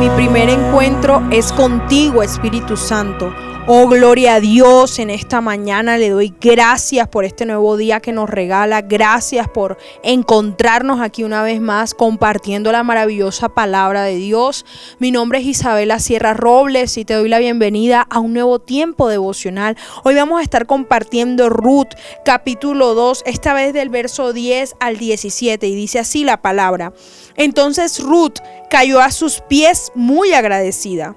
mi primer encuentro es contigo, Espíritu Santo. Oh, gloria a Dios en esta mañana. Le doy gracias por este nuevo día que nos regala. Gracias por encontrarnos aquí una vez más compartiendo la maravillosa palabra de Dios. Mi nombre es Isabela Sierra Robles y te doy la bienvenida a un nuevo tiempo devocional. Hoy vamos a estar compartiendo Ruth capítulo 2, esta vez del verso 10 al 17 y dice así la palabra. Entonces Ruth cayó a sus pies muy agradecida.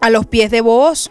A los pies de vos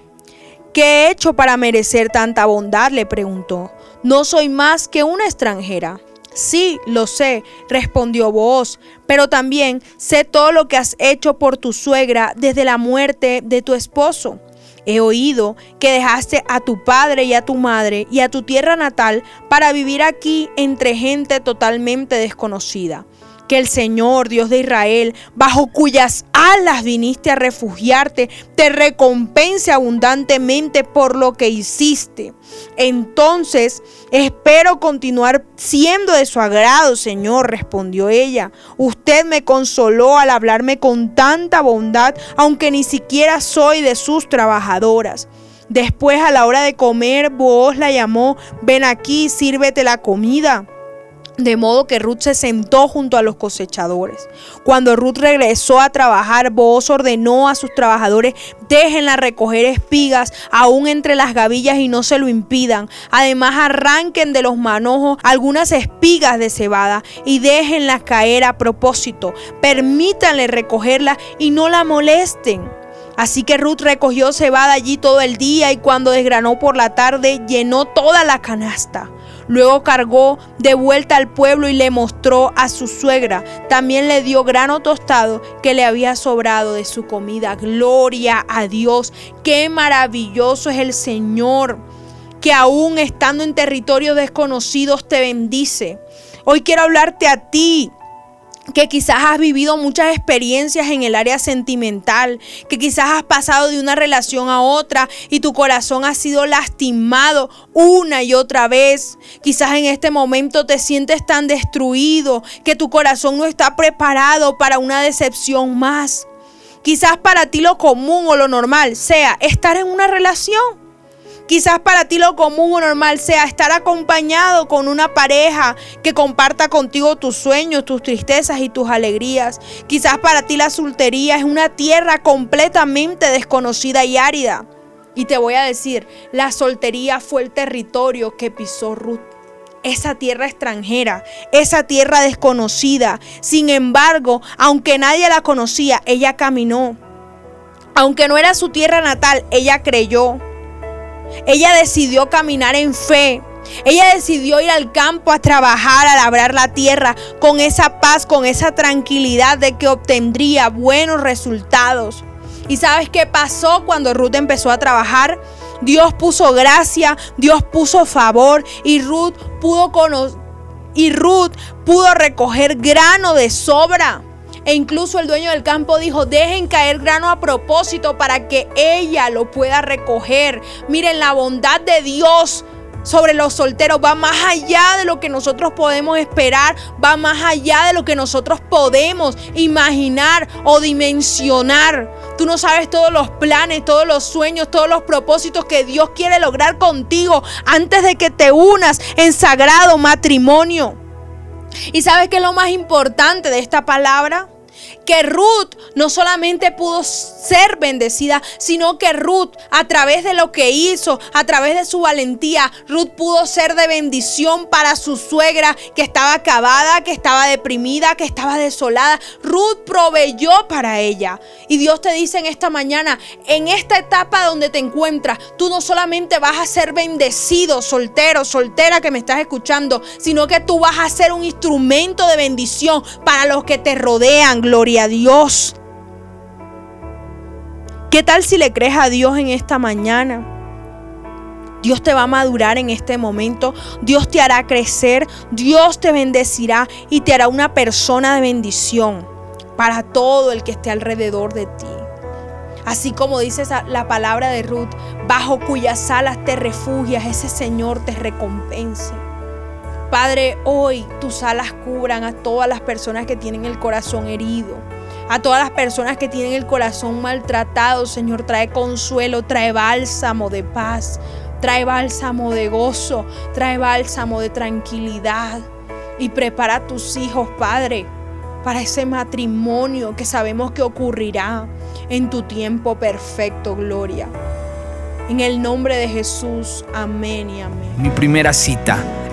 ¿Qué he hecho para merecer tanta bondad? le preguntó. No soy más que una extranjera. Sí, lo sé, respondió Booz, pero también sé todo lo que has hecho por tu suegra desde la muerte de tu esposo. He oído que dejaste a tu padre y a tu madre y a tu tierra natal para vivir aquí entre gente totalmente desconocida que el Señor, Dios de Israel, bajo cuyas alas viniste a refugiarte, te recompense abundantemente por lo que hiciste. Entonces, espero continuar siendo de su agrado, Señor, respondió ella. Usted me consoló al hablarme con tanta bondad, aunque ni siquiera soy de sus trabajadoras. Después, a la hora de comer, vos la llamó, ven aquí, sírvete la comida. De modo que Ruth se sentó junto a los cosechadores. Cuando Ruth regresó a trabajar, Boaz ordenó a sus trabajadores, déjenla recoger espigas aún entre las gavillas y no se lo impidan. Además, arranquen de los manojos algunas espigas de cebada y déjenlas caer a propósito. Permítanle recogerla y no la molesten. Así que Ruth recogió cebada allí todo el día y cuando desgranó por la tarde llenó toda la canasta. Luego cargó de vuelta al pueblo y le mostró a su suegra. También le dio grano tostado que le había sobrado de su comida. Gloria a Dios. Qué maravilloso es el Señor que aún estando en territorios desconocidos te bendice. Hoy quiero hablarte a ti que quizás has vivido muchas experiencias en el área sentimental, que quizás has pasado de una relación a otra y tu corazón ha sido lastimado una y otra vez. Quizás en este momento te sientes tan destruido que tu corazón no está preparado para una decepción más. Quizás para ti lo común o lo normal sea estar en una relación Quizás para ti lo común o normal sea estar acompañado con una pareja que comparta contigo tus sueños, tus tristezas y tus alegrías. Quizás para ti la soltería es una tierra completamente desconocida y árida. Y te voy a decir, la soltería fue el territorio que pisó Ruth esa tierra extranjera, esa tierra desconocida. Sin embargo, aunque nadie la conocía, ella caminó. Aunque no era su tierra natal, ella creyó. Ella decidió caminar en fe. Ella decidió ir al campo a trabajar, a labrar la tierra con esa paz, con esa tranquilidad de que obtendría buenos resultados. ¿Y sabes qué pasó cuando Ruth empezó a trabajar? Dios puso gracia, Dios puso favor y Ruth pudo y Ruth pudo recoger grano de sobra. E incluso el dueño del campo dijo, dejen caer grano a propósito para que ella lo pueda recoger. Miren, la bondad de Dios sobre los solteros va más allá de lo que nosotros podemos esperar, va más allá de lo que nosotros podemos imaginar o dimensionar. Tú no sabes todos los planes, todos los sueños, todos los propósitos que Dios quiere lograr contigo antes de que te unas en sagrado matrimonio. ¿Y sabes qué es lo más importante de esta palabra? Que Ruth no solamente pudo ser bendecida, sino que Ruth a través de lo que hizo, a través de su valentía, Ruth pudo ser de bendición para su suegra que estaba acabada, que estaba deprimida, que estaba desolada. Ruth proveyó para ella. Y Dios te dice en esta mañana, en esta etapa donde te encuentras, tú no solamente vas a ser bendecido, soltero, soltera que me estás escuchando, sino que tú vas a ser un instrumento de bendición para los que te rodean. Gloria a Dios. ¿Qué tal si le crees a Dios en esta mañana? Dios te va a madurar en este momento, Dios te hará crecer, Dios te bendecirá y te hará una persona de bendición para todo el que esté alrededor de ti. Así como dice la palabra de Ruth, bajo cuyas alas te refugias, ese Señor te recompense. Padre, hoy tus alas cubran a todas las personas que tienen el corazón herido. A todas las personas que tienen el corazón maltratado, Señor, trae consuelo, trae bálsamo de paz, trae bálsamo de gozo, trae bálsamo de tranquilidad. Y prepara a tus hijos, Padre, para ese matrimonio que sabemos que ocurrirá en tu tiempo perfecto, Gloria. En el nombre de Jesús, amén y amén. Mi primera cita